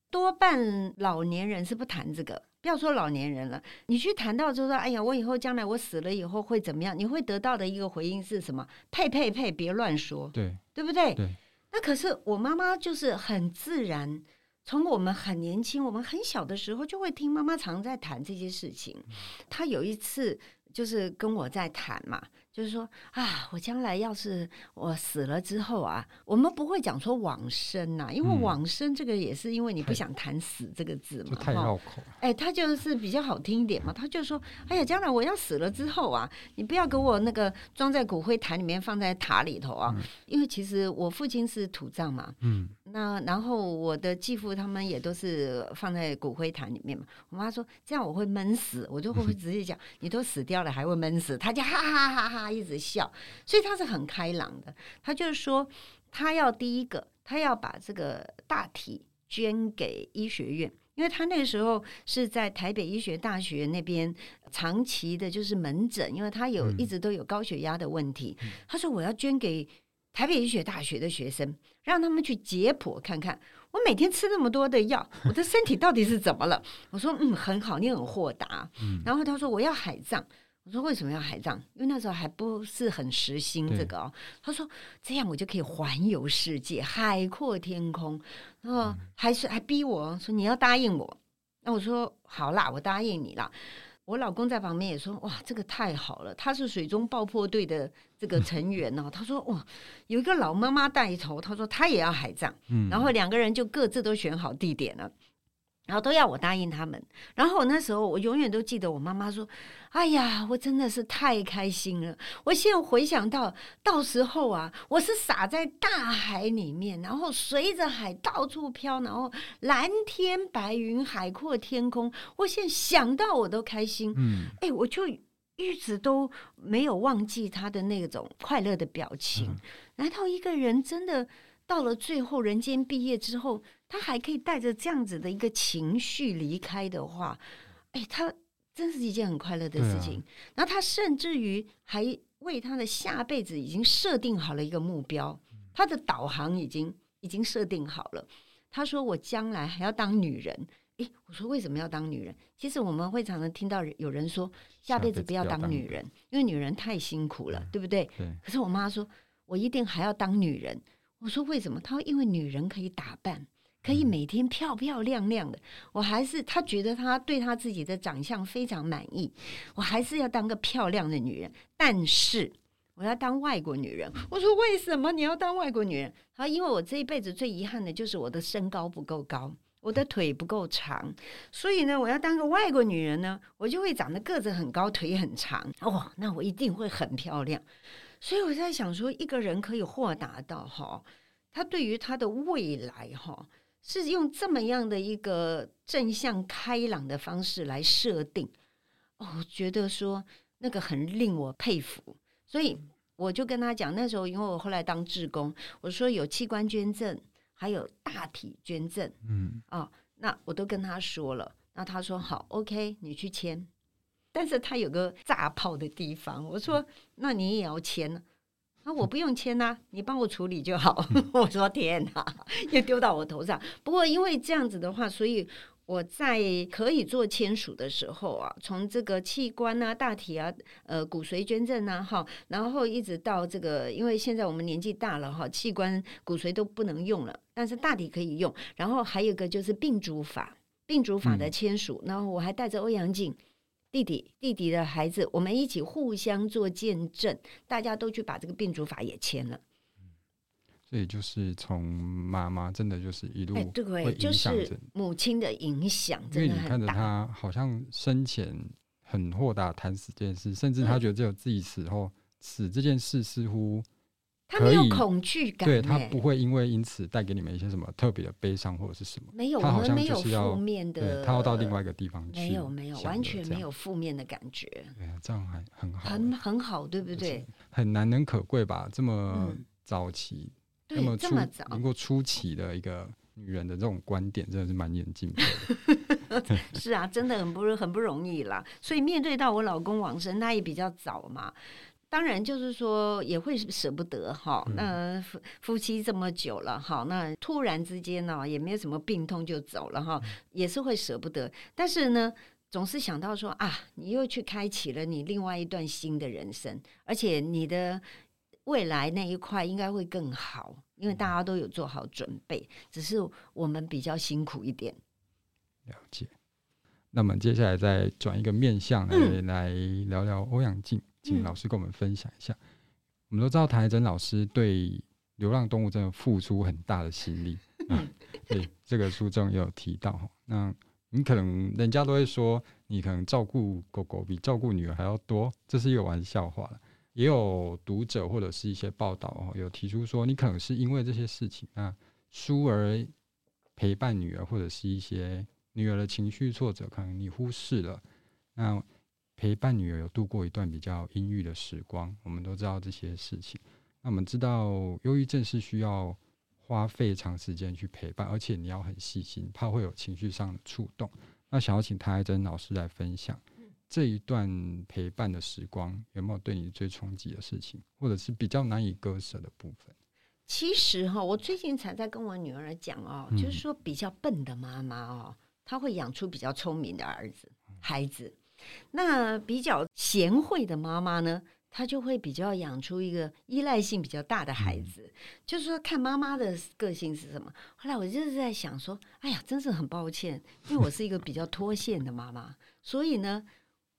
多半老年人是不谈这个，不要说老年人了，你去谈到就说，哎呀，我以后将来我死了以后会怎么样？你会得到的一个回应是什么？呸呸呸，别乱说，对，对不对？对。那可是我妈妈就是很自然，从我们很年轻，我们很小的时候就会听妈妈常在谈这些事情。她有一次。就是跟我在谈嘛。就是说啊，我将来要是我死了之后啊，我们不会讲说往生呐、啊，因为往生这个也是因为你不想谈死这个字嘛，太绕口。哎，他就是比较好听一点嘛，他就说，哎呀，将来我要死了之后啊，你不要给我那个装在骨灰坛里面，放在塔里头啊，因为其实我父亲是土葬嘛，嗯，那然后我的继父他们也都是放在骨灰坛里面嘛。我妈说这样我会闷死，我就会直接讲，你都死掉了还会闷死，他就哈哈哈哈。他一直笑，所以他是很开朗的。他就是说，他要第一个，他要把这个大体捐给医学院，因为他那个时候是在台北医学大学那边长期的就是门诊，因为他有一直都有高血压的问题。他说：“我要捐给台北医学大学的学生，让他们去解剖看看，我每天吃那么多的药，我的身体到底是怎么了？” 我说：“嗯，很好，你很豁达。”然后他说：“我要海葬。”我说为什么要海葬？因为那时候还不是很时兴这个哦。他说这样我就可以环游世界，海阔天空。然后还是还逼我说你要答应我，那我说好啦，我答应你啦。我老公在旁边也说：“哇，这个太好了！他是水中爆破队的这个成员呢。”他说：“哇，有一个老妈妈带头，他说他也要海葬。”嗯，然后两个人就各自都选好地点了。然后都要我答应他们，然后我那时候我永远都记得我妈妈说：“哎呀，我真的是太开心了！我现在回想到到时候啊，我是撒在大海里面，然后随着海到处飘，然后蓝天白云、海阔天空。我现在想到我都开心。嗯，哎，我就一直都没有忘记他的那种快乐的表情。嗯，难道一个人真的到了最后人间毕业之后？”他还可以带着这样子的一个情绪离开的话，哎，他真是一件很快乐的事情。啊、然后他甚至于还为他的下辈子已经设定好了一个目标，他的导航已经已经设定好了。他说：“我将来还要当女人。”哎，我说：“为什么要当女人？”其实我们会常常听到有人说：“下辈子不要当女人，因为女人太辛苦了，对，对不对？”对。可是我妈说：“我一定还要当女人。”我说：“为什么？”她说：“因为女人可以打扮。”可以每天漂漂亮亮的，我还是他觉得他对他自己的长相非常满意，我还是要当个漂亮的女人，但是我要当外国女人。我说，为什么你要当外国女人？他说因为我这一辈子最遗憾的就是我的身高不够高，我的腿不够长，所以呢，我要当个外国女人呢，我就会长得个子很高，腿很长。哦，那我一定会很漂亮。所以我在想说，一个人可以豁达到哈，他对于他的未来哈。是用这么样的一个正向开朗的方式来设定，哦，我觉得说那个很令我佩服，所以我就跟他讲，那时候因为我后来当志工，我说有器官捐赠，还有大体捐赠，嗯，哦，那我都跟他说了，那他说好，OK，你去签，但是他有个炸炮的地方，我说那你也要签呢。啊，我不用签呐、啊，你帮我处理就好。我说天哪，又丢到我头上。不过因为这样子的话，所以我在可以做签署的时候啊，从这个器官啊、大体啊、呃骨髓捐赠啊，哈，然后一直到这个，因为现在我们年纪大了哈，器官骨髓都不能用了，但是大体可以用。然后还有一个就是病主法，病主法的签署，然后我还带着欧阳靖。弟弟，弟弟的孩子，我们一起互相做见证，大家都去把这个病主法也签了。所以就是从妈妈真的就是一路，哎，对，就是母亲的影响，因为你看着他好像生前很豁达谈死这件事，甚至他觉得只有自己死后，嗯、死这件事似乎。他没有恐惧感，对，他不会因为因此带给你们一些什么特别的悲伤或者是什么。没有，我们没有负面的，他要到另外一个地方去。没有，没有，完全没有负面的感觉。对啊，这样还很好，很很好，对不对？很难能可贵吧？这么早期，这么这么早能够初期的一个女人的这种观点，真的是蛮严峻的。是啊，真的很不很不容易啦。所以面对到我老公往生，他也比较早嘛。当然，就是说也会舍不得哈。那夫夫妻这么久了哈，那突然之间呢，也没有什么病痛就走了哈，也是会舍不得。但是呢，总是想到说啊，你又去开启了你另外一段新的人生，而且你的未来那一块应该会更好，因为大家都有做好准备，只是我们比较辛苦一点。了解。那么接下来再转一个面向来、嗯、来聊聊欧阳靖。请老师跟我们分享一下。嗯、我们都知道谭爱珍老师对流浪动物真的付出很大的心力啊。对，这个书中也有提到。那你可能人家都会说，你可能照顾狗狗比照顾女儿还要多，这是一个玩笑话。也有读者或者是一些报道有提出说，你可能是因为这些事情啊，疏而陪伴女儿，或者是一些女儿的情绪挫折，可能你忽视了那。陪伴女儿有度过一段比较阴郁的时光，我们都知道这些事情。那我们知道，忧郁症是需要花费长时间去陪伴，而且你要很细心，怕会有情绪上的触动。那想要请谭爱珍老师来分享这一段陪伴的时光，有没有对你最冲击的事情，或者是比较难以割舍的部分？其实哈，我最近才在跟我女儿讲哦，就是说比较笨的妈妈哦，她会养出比较聪明的儿子孩子。那比较贤惠的妈妈呢，她就会比较养出一个依赖性比较大的孩子，嗯、就是说看妈妈的个性是什么。后来我就是在想说，哎呀，真是很抱歉，因为我是一个比较脱线的妈妈，所以呢，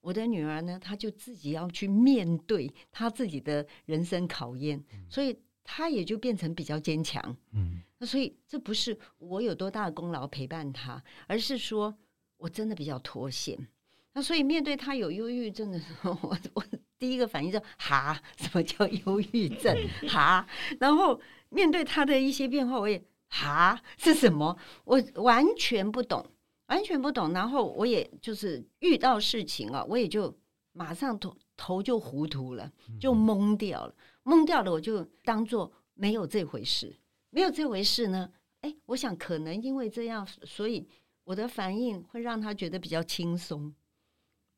我的女儿呢，她就自己要去面对她自己的人生考验，嗯、所以她也就变成比较坚强。嗯，那所以这不是我有多大的功劳陪伴她，而是说我真的比较脱线。那所以面对他有忧郁症的时候，我我。第一个反应就哈，什么叫忧郁症？哈，然后面对他的一些变化，我也哈是什么？我完全不懂，完全不懂。然后我也就是遇到事情啊，我也就马上头头就糊涂了，就懵掉了，懵掉了，我就当做没有这回事，没有这回事呢。哎，我想可能因为这样，所以我的反应会让他觉得比较轻松。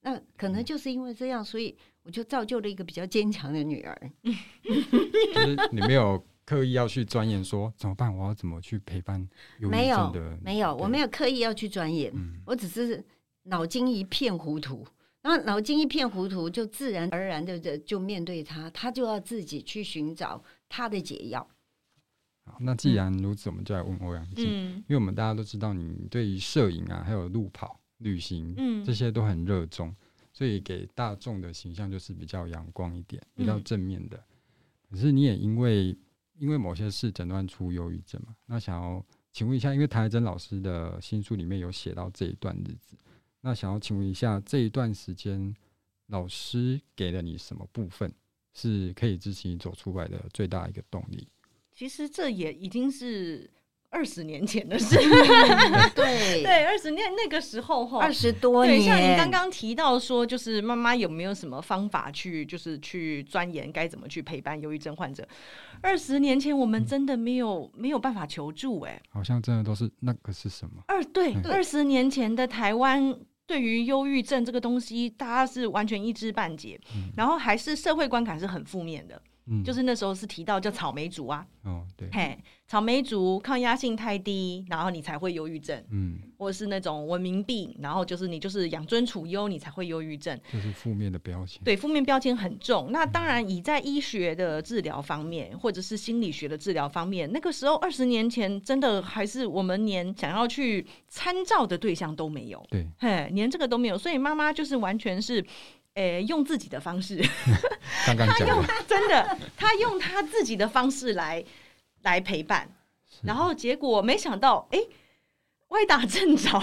那可能就是因为这样，所以。我就造就了一个比较坚强的女儿。就是你没有刻意要去钻研说怎么办，我要怎么去陪伴忧郁症的？没有，没有，我没有刻意要去钻研，嗯、我只是脑筋一片糊涂。然后脑筋一片糊涂，就自然而然的就就面对他，他就要自己去寻找他的解药。好，那既然如此，我们就来问欧阳靖，嗯、因为我们大家都知道你对于摄影啊，还有路跑、旅行，嗯，这些都很热衷。所以给大众的形象就是比较阳光一点，比较正面的。嗯、可是你也因为因为某些事诊断出忧郁症嘛？那想要请问一下，因为谭爱珍老师的新书里面有写到这一段日子，那想要请问一下，这一段时间老师给了你什么部分是可以支持你走出来的最大一个动力？其实这也已经是。二十年前的 事，对 对，二十年那个时候哈，二十多年。对，像您刚刚提到说，就是妈妈有没有什么方法去，就是去钻研该怎么去陪伴忧郁症患者？二十年前我们真的没有、嗯、没有办法求助、欸，哎，好像真的都是那个是什么？二对，二十、嗯、年前的台湾对于忧郁症这个东西，大家是完全一知半解，嗯、然后还是社会观感是很负面的。嗯，就是那时候是提到叫草莓族啊，哦，对，嘿，草莓族抗压性太低，然后你才会忧郁症，嗯，或者是那种文明病，然后就是你就是养尊处优，你才会忧郁症，就是负面的标签，对，负面标签很重。那当然，以在医学的治疗方面，嗯、或者是心理学的治疗方面，那个时候二十年前，真的还是我们连想要去参照的对象都没有，对，嘿，连这个都没有，所以妈妈就是完全是。诶、欸，用自己的方式，刚刚 讲的，真的，他用他自己的方式来来陪伴，然后结果没想到，哎、欸，歪打正着，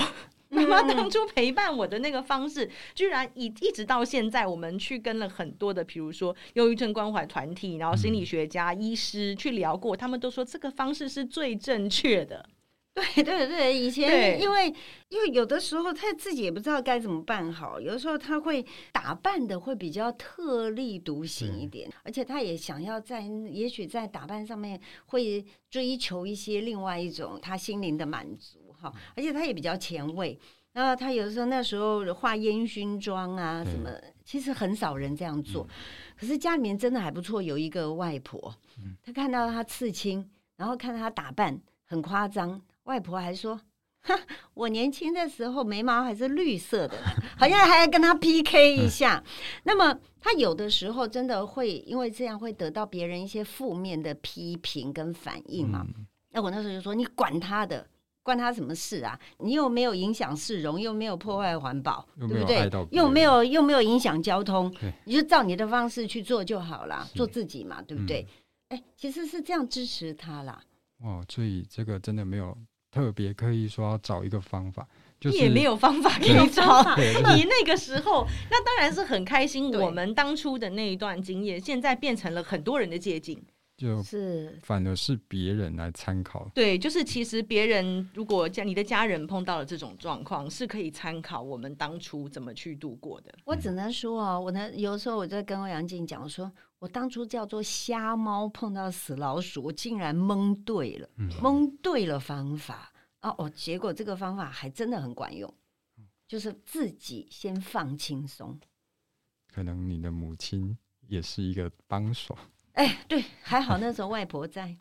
妈妈当初陪伴我的那个方式，嗯、居然一一直到现在，我们去跟了很多的，比如说忧郁症关怀团体，然后心理学家、嗯、医师去聊过，他们都说这个方式是最正确的。对对对，以前因为因为有的时候他自己也不知道该怎么办好，有的时候他会打扮的会比较特立独行一点，嗯、而且他也想要在也许在打扮上面会追求一些另外一种他心灵的满足哈，而且他也比较前卫。然后他有的时候那时候画烟熏妆啊什么，其实很少人这样做，嗯、可是家里面真的还不错，有一个外婆，她看到他刺青，然后看他打扮很夸张。外婆还说：“哈，我年轻的时候眉毛还是绿色的，好像还要跟他 PK 一下。”那么他有的时候真的会因为这样会得到别人一些负面的批评跟反应嘛？嗯、那我那时候就说：“你管他的，关他什么事啊？你又没有影响市容，又没有破坏环保，对不对？又没有又没有影响交通，你就照你的方式去做就好了，做自己嘛，对不对？哎、嗯，其实是这样支持他啦。哦，所以这个真的没有。”特别刻意说要找一个方法，就是也没有方法可以找。你那个时候，那当然是很开心。我们当初的那一段经验，现在变成了很多人的借镜，就是反而是别人来参考。对，就是其实别人如果家你的家人碰到了这种状况，是可以参考我们当初怎么去度过的。我只能说啊，我呢有时候我在跟欧阳靖讲说，我当初叫做瞎猫碰到死老鼠，我竟然蒙对了，嗯、蒙对了方法哦哦，结果这个方法还真的很管用，就是自己先放轻松。可能你的母亲也是一个帮手。哎，对，还好那时候外婆在。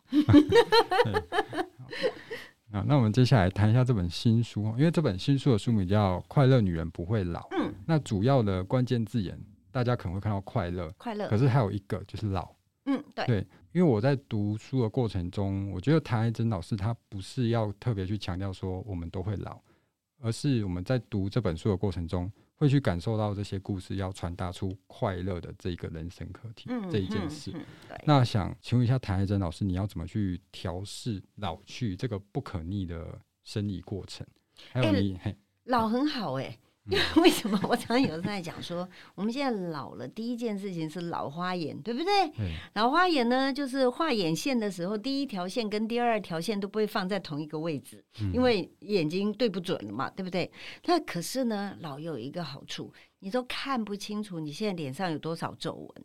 啊，那我们接下来谈一下这本新书，因为这本新书的书名叫《快乐女人不会老》。嗯，那主要的关键字眼大家可能会看到快乐，快乐。可是还有一个就是老，嗯，对。对，因为我在读书的过程中，我觉得谭爱珍老师他不是要特别去强调说我们都会老，而是我们在读这本书的过程中，会去感受到这些故事要传达出快乐的这个人生课题，嗯、这一件事。嗯嗯、那想请问一下谭爱珍老师，你要怎么去调试老去这个不可逆的生理过程？还有你，欸、老很好哎、欸。因为 为什么我常常有时在讲说，我们现在老了，第一件事情是老花眼，对不对？嗯、老花眼呢，就是画眼线的时候，第一条线跟第二条线都不会放在同一个位置，嗯、因为眼睛对不准了嘛，对不对？那可是呢，老有一个好处，你都看不清楚你现在脸上有多少皱纹，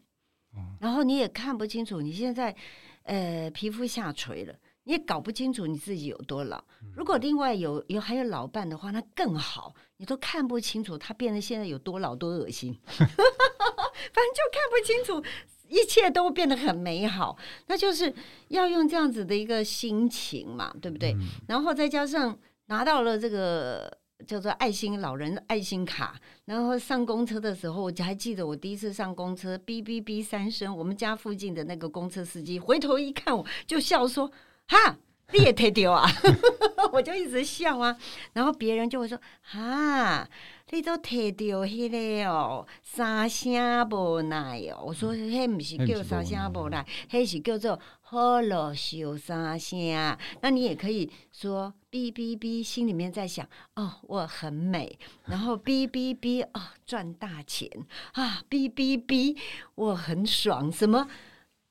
嗯、然后你也看不清楚你现在呃皮肤下垂了。你也搞不清楚你自己有多老。如果另外有有还有老伴的话，那更好。你都看不清楚他变得现在有多老多恶心，反正就看不清楚，一切都变得很美好。那就是要用这样子的一个心情嘛，对不对？然后再加上拿到了这个叫做爱心老人爱心卡，然后上公车的时候，我还记得我第一次上公车，哔哔哔三声，我们家附近的那个公车司机回头一看，我就笑说。哈，你也退掉啊！我就一直笑啊，然后别人就会说：哈，你都退掉迄个哦，三声无奈哦。我说：迄不是叫三声无奈，迄是叫做好啰秀三声。那你也可以说哔哔哔，心里面在想：哦，我很美。然后哔哔哔，哦，赚大钱啊！哔哔哔，我很爽。什么？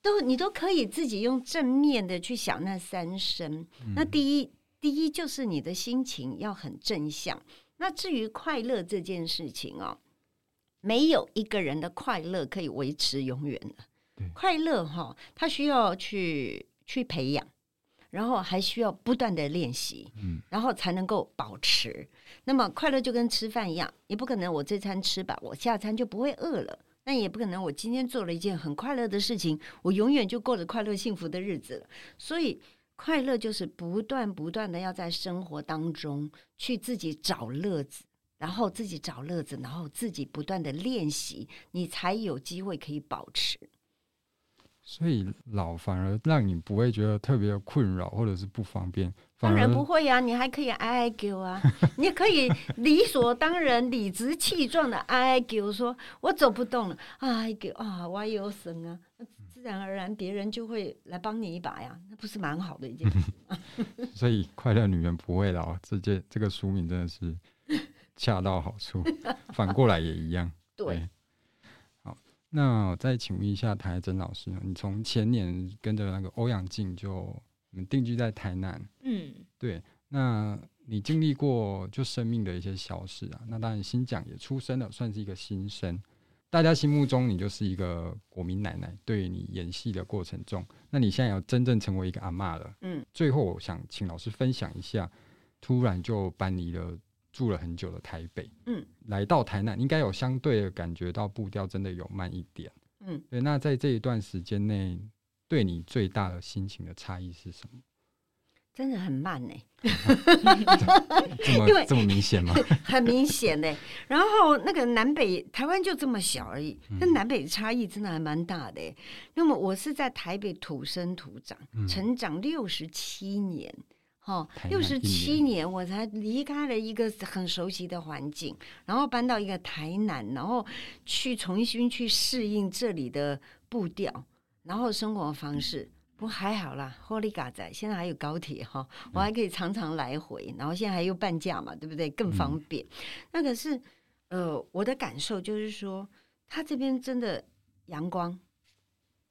都你都可以自己用正面的去想那三声。嗯、那第一，第一就是你的心情要很正向。那至于快乐这件事情哦，没有一个人的快乐可以维持永远的。快乐哈、哦，它需要去去培养，然后还需要不断的练习，嗯，然后才能够保持。那么快乐就跟吃饭一样，你不可能我这餐吃饱，我下餐就不会饿了。那也不可能，我今天做了一件很快乐的事情，我永远就过着快乐幸福的日子了。所以，快乐就是不断不断的要在生活当中去自己找乐子，然后自己找乐子，然后自己不断的练习，你才有机会可以保持。所以老反而让你不会觉得特别困扰或者是不方便，当然不会呀、啊，你还可以哀哀叫啊，你也可以理所当然、理直气壮的哀哀叫，说我走不动了，哀叫啊，我有神啊，自然而然别人就会来帮你一把呀，那不是蛮好的一件事吗？所以快乐女人不会老，这件这个书名真的是恰到好处，反过来也一样，对。好那我再请问一下谭爱珍老师，你从前年跟着那个欧阳靖就定居在台南，嗯，对，那你经历过就生命的一些消逝啊，那当然新讲也出生了，算是一个新生，大家心目中你就是一个国民奶奶，对于你演戏的过程中，那你现在要真正成为一个阿妈了，嗯，最后我想请老师分享一下，突然就搬离了。住了很久的台北，嗯，来到台南，应该有相对的感觉到步调真的有慢一点，嗯，对。那在这一段时间内，对你最大的心情的差异是什么？真的很慢呢、欸，这么这么明显吗？很明显呢、欸。然后那个南北台湾就这么小而已，那南北差异真的还蛮大的、欸。那么我是在台北土生土长，嗯、成长六十七年。哦，六十七年我才离开了一个很熟悉的环境，然后搬到一个台南，然后去重新去适应这里的步调，然后生活方式。不还好啦，霍利嘎仔现在还有高铁哈，我还可以常常来回，然后现在还有半价嘛，对不对？更方便。嗯、那可是，呃，我的感受就是说，他这边真的阳光。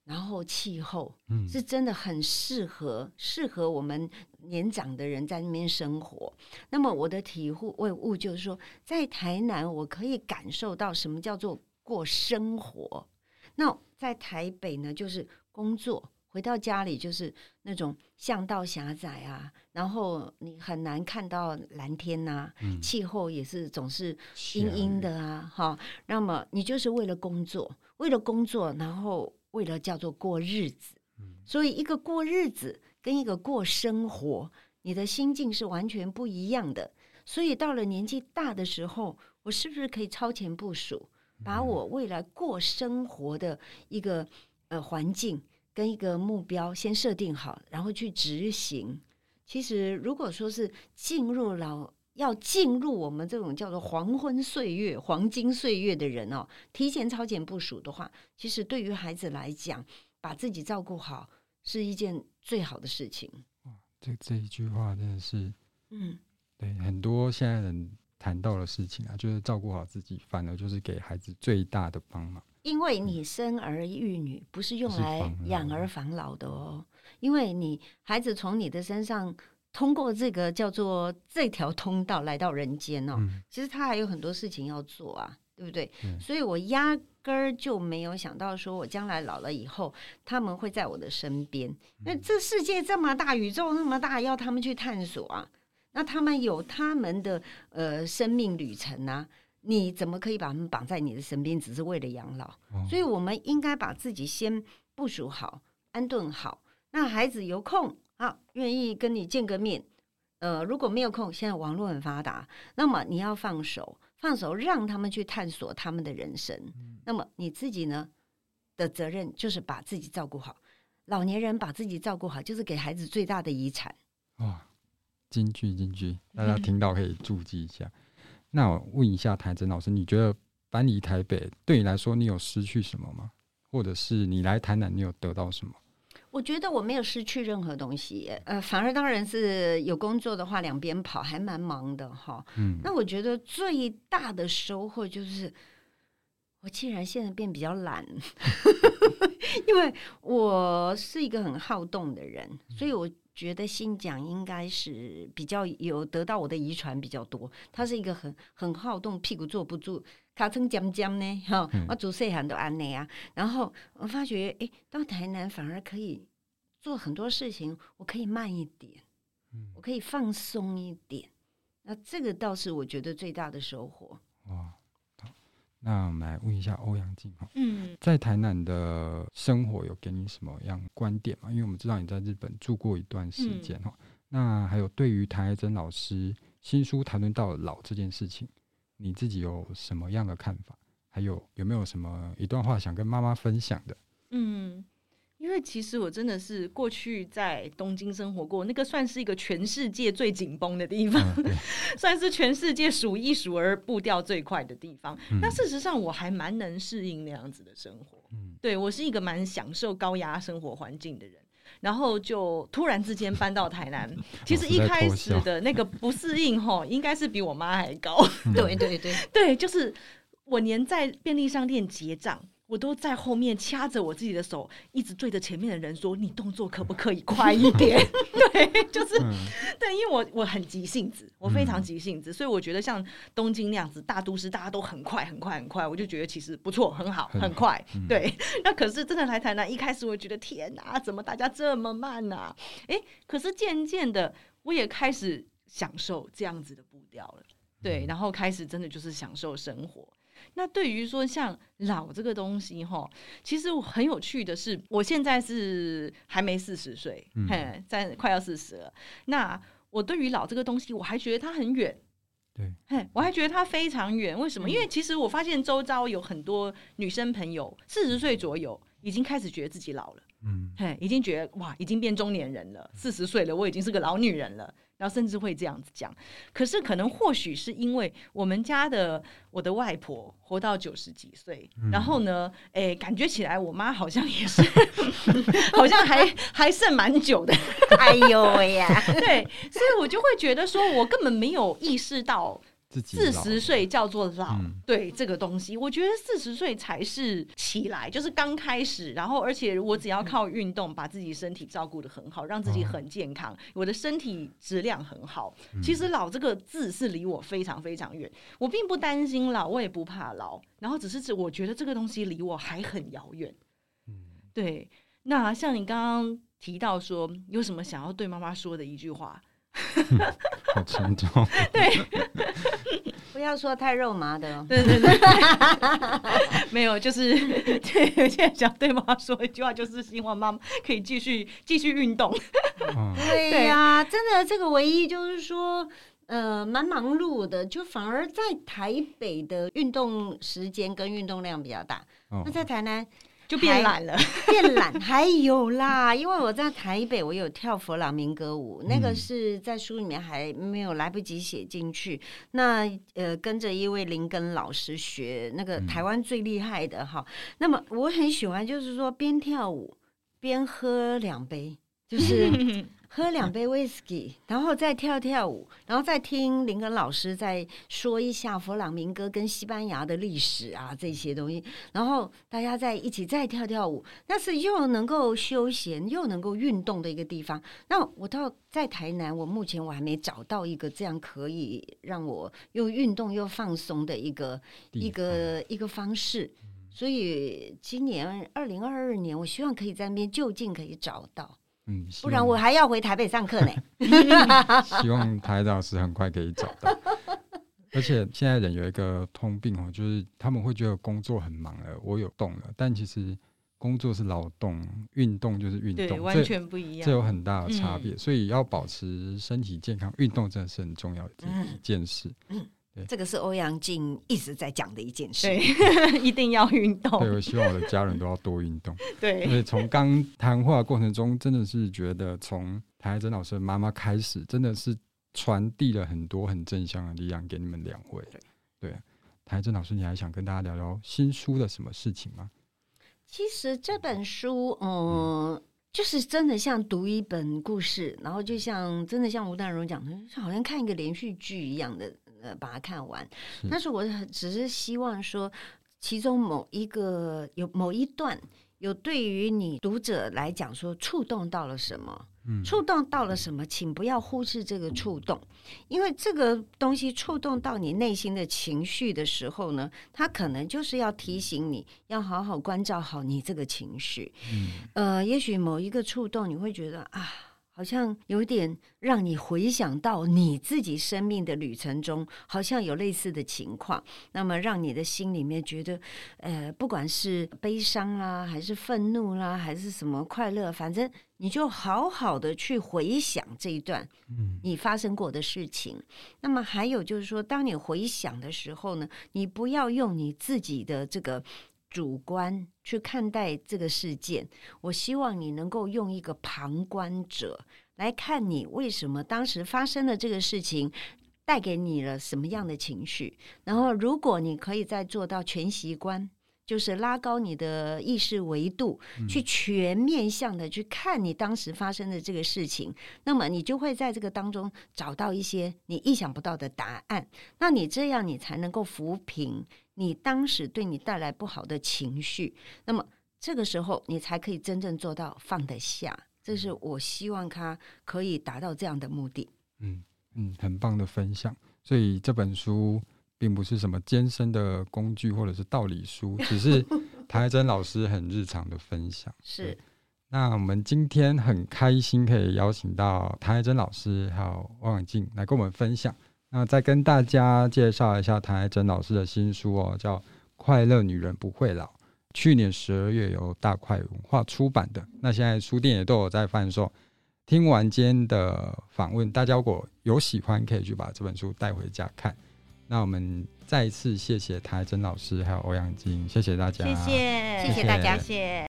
然后气候是真的很适合，适合我们年长的人在那边生活。那么我的体悟就是说，在台南我可以感受到什么叫做过生活。那在台北呢，就是工作，回到家里就是那种巷道狭窄啊，然后你很难看到蓝天呐，气候也是总是阴阴的啊，哈。那么你就是为了工作，为了工作，然后。为了叫做过日子，所以一个过日子跟一个过生活，你的心境是完全不一样的。所以到了年纪大的时候，我是不是可以超前部署？把我未来过生活的一个呃环境跟一个目标先设定好，然后去执行。其实如果说是进入老要进入我们这种叫做黄昏岁月、黄金岁月的人哦，提前超前部署的话，其实对于孩子来讲，把自己照顾好是一件最好的事情。哇，这这一句话真的是，嗯，对很多现在人谈到的事情啊，就是照顾好自己，反而就是给孩子最大的帮忙。因为你生儿育女不是用来养儿防老的哦，因为你孩子从你的身上。通过这个叫做这条通道来到人间哦，嗯、其实他还有很多事情要做啊，对不对？嗯、所以我压根儿就没有想到说我将来老了以后他们会在我的身边。那、嗯、这世界这么大，宇宙那么大，要他们去探索啊，那他们有他们的呃生命旅程啊，你怎么可以把他们绑在你的身边，只是为了养老？哦、所以我们应该把自己先部署好、安顿好，那孩子有空。啊，愿意跟你见个面，呃，如果没有空，现在网络很发达，那么你要放手，放手让他们去探索他们的人生。嗯、那么你自己呢的责任就是把自己照顾好。老年人把自己照顾好，就是给孩子最大的遗产。哇，金句金句，大家听到可以注记一下。嗯、那我问一下台真老师，你觉得搬离台北对你来说，你有失去什么吗？或者是你来台南，你有得到什么？我觉得我没有失去任何东西，呃，反而当然是有工作的话，两边跑还蛮忙的哈。嗯，那我觉得最大的收获就是，我竟然现在变比较懒，因为我是一个很好动的人，所以我觉得新讲应该是比较有得到我的遗传比较多。他是一个很很好动，屁股坐不住，卡成僵僵呢，哈，我做细汉都安内啊。然后我发觉，哎，到台南反而可以。做很多事情，我可以慢一点，嗯、我可以放松一点，那这个倒是我觉得最大的收获。那我们来问一下欧阳靖哈，嗯，在台南的生活有给你什么样观点吗？因为我们知道你在日本住过一段时间哈，嗯、那还有对于谭爱珍老师新书谈论到老这件事情，你自己有什么样的看法？还有有没有什么一段话想跟妈妈分享的？嗯。因为其实我真的是过去在东京生活过，那个算是一个全世界最紧绷的地方，嗯、算是全世界数一数二步调最快的地方。嗯、那事实上我还蛮能适应那样子的生活，嗯、对，我是一个蛮享受高压生活环境的人。然后就突然之间搬到台南，其实一开始的那个不适应吼，应该是比我妈还高。嗯、对对对 对，就是我连在便利商店结账。我都在后面掐着我自己的手，一直对着前面的人说：“你动作可不可以快一点？” 对，就是、嗯、对，因为我我很急性子，我非常急性子，嗯、所以我觉得像东京那样子大都市，大家都很快很快很快，我就觉得其实不错，很好，很快。嗯、对，那可是真的来台南，一开始我觉得天哪，怎么大家这么慢呢、啊？哎，可是渐渐的，我也开始享受这样子的步调了。对，然后开始真的就是享受生活。那对于说像老这个东西哈，其实很有趣的是，我现在是还没四十岁，嗯、嘿，在快要四十了。那我对于老这个东西，我还觉得它很远，对，嘿，我还觉得它非常远。为什么？嗯、因为其实我发现周遭有很多女生朋友，四十岁左右已经开始觉得自己老了，嗯，嘿，已经觉得哇，已经变中年人了，四十岁了，我已经是个老女人了。然后甚至会这样子讲，可是可能或许是因为我们家的我的外婆活到九十几岁，嗯、然后呢，哎，感觉起来我妈好像也是，好像还还剩蛮久的。哎呦喂呀，对，所以我就会觉得说，我根本没有意识到。四十岁叫做老，嗯、对这个东西，我觉得四十岁才是起来，就是刚开始。然后，而且我只要靠运动，把自己身体照顾得很好，让自己很健康，哦、我的身体质量很好。嗯、其实“老”这个字是离我非常非常远。我并不担心老，我也不怕老。然后，只是指我觉得这个东西离我还很遥远。嗯，对。那像你刚刚提到说，有什么想要对妈妈说的一句话？嗯、好沉重。对，不要说太肉麻的。对对对，没有，就是对。现在想对妈妈说一句话，就是希望妈妈可以继续继续运动。对呀、啊，真的，这个唯一就是说，呃，蛮忙碌的，就反而在台北的运动时间跟运动量比较大。哦、那在台南就变懒了，变懒。还有啦，因为我在台北，我有跳佛朗明哥舞，嗯、那个是在书里面还没有来不及写进去。那呃，跟着一位林根老师学，那个台湾最厉害的哈。嗯、那么我很喜欢，就是说边跳舞边喝两杯，就是。喝两杯威士忌，然后再跳跳舞，然后再听林根老师再说一下佛朗明哥跟西班牙的历史啊这些东西，然后大家在一起再跳跳舞，那是又能够休闲又能够运动的一个地方。那我到在台南，我目前我还没找到一个这样可以让我又运动又放松的一个一个一个方式，所以今年二零二二年，我希望可以在那边就近可以找到。嗯，不然我还要回台北上课呢。希望台老师很快可以找到。而且现在人有一个通病哦，就是他们会觉得工作很忙了，我有动了，但其实工作是劳动，运动就是运动，完全不一样，这有很大的差别。嗯、所以要保持身体健康，运动真的是很重要的一件事。嗯嗯对这个是欧阳靖一直在讲的一件事，对，一定要运动。对，我希望我的家人都要多运动。对，所以从刚谈话过程中，真的是觉得从谭爱珍老师的妈妈开始，真的是传递了很多很正向的力量给你们两位。对，谭爱珍老师，你还想跟大家聊聊新书的什么事情吗？其实这本书，嗯，嗯就是真的像读一本故事，然后就像真的像吴淡如讲的，好像看一个连续剧一样的。呃，把它看完。但是我只是希望说，其中某一个有某一段，有对于你读者来讲说触动到了什么，嗯，触动到了什么，请不要忽视这个触动，因为这个东西触动到你内心的情绪的时候呢，它可能就是要提醒你要好好关照好你这个情绪。嗯，呃，也许某一个触动，你会觉得啊。好像有点让你回想到你自己生命的旅程中，好像有类似的情况，那么让你的心里面觉得，呃，不管是悲伤啦，还是愤怒啦，还是什么快乐，反正你就好好的去回想这一段，嗯你发生过的事情。嗯。那么还有就是说，当你回想的时候呢，你不要用你自己的这个。主观去看待这个事件，我希望你能够用一个旁观者来看你为什么当时发生的这个事情带给你了什么样的情绪。然后，如果你可以再做到全息观，就是拉高你的意识维度，去全面向的去看你当时发生的这个事情，那么你就会在这个当中找到一些你意想不到的答案。那你这样，你才能够抚平。你当时对你带来不好的情绪，那么这个时候你才可以真正做到放得下。这是我希望他可以达到这样的目的。嗯嗯，很棒的分享。所以这本书并不是什么艰深的工具或者是道理书，只是 谭爱珍老师很日常的分享。是。那我们今天很开心可以邀请到谭爱珍老师还有汪永静来跟我们分享。那再跟大家介绍一下谭爱珍老师的新书哦，叫《快乐女人不会老》，去年十二月由大块文化出版的。那现在书店也都有在贩售。听完今天的访问，大家如果有喜欢，可以去把这本书带回家看。那我们再一次谢谢谭爱珍老师还有欧阳靖，谢谢大家，谢谢谢谢大家，谢谢。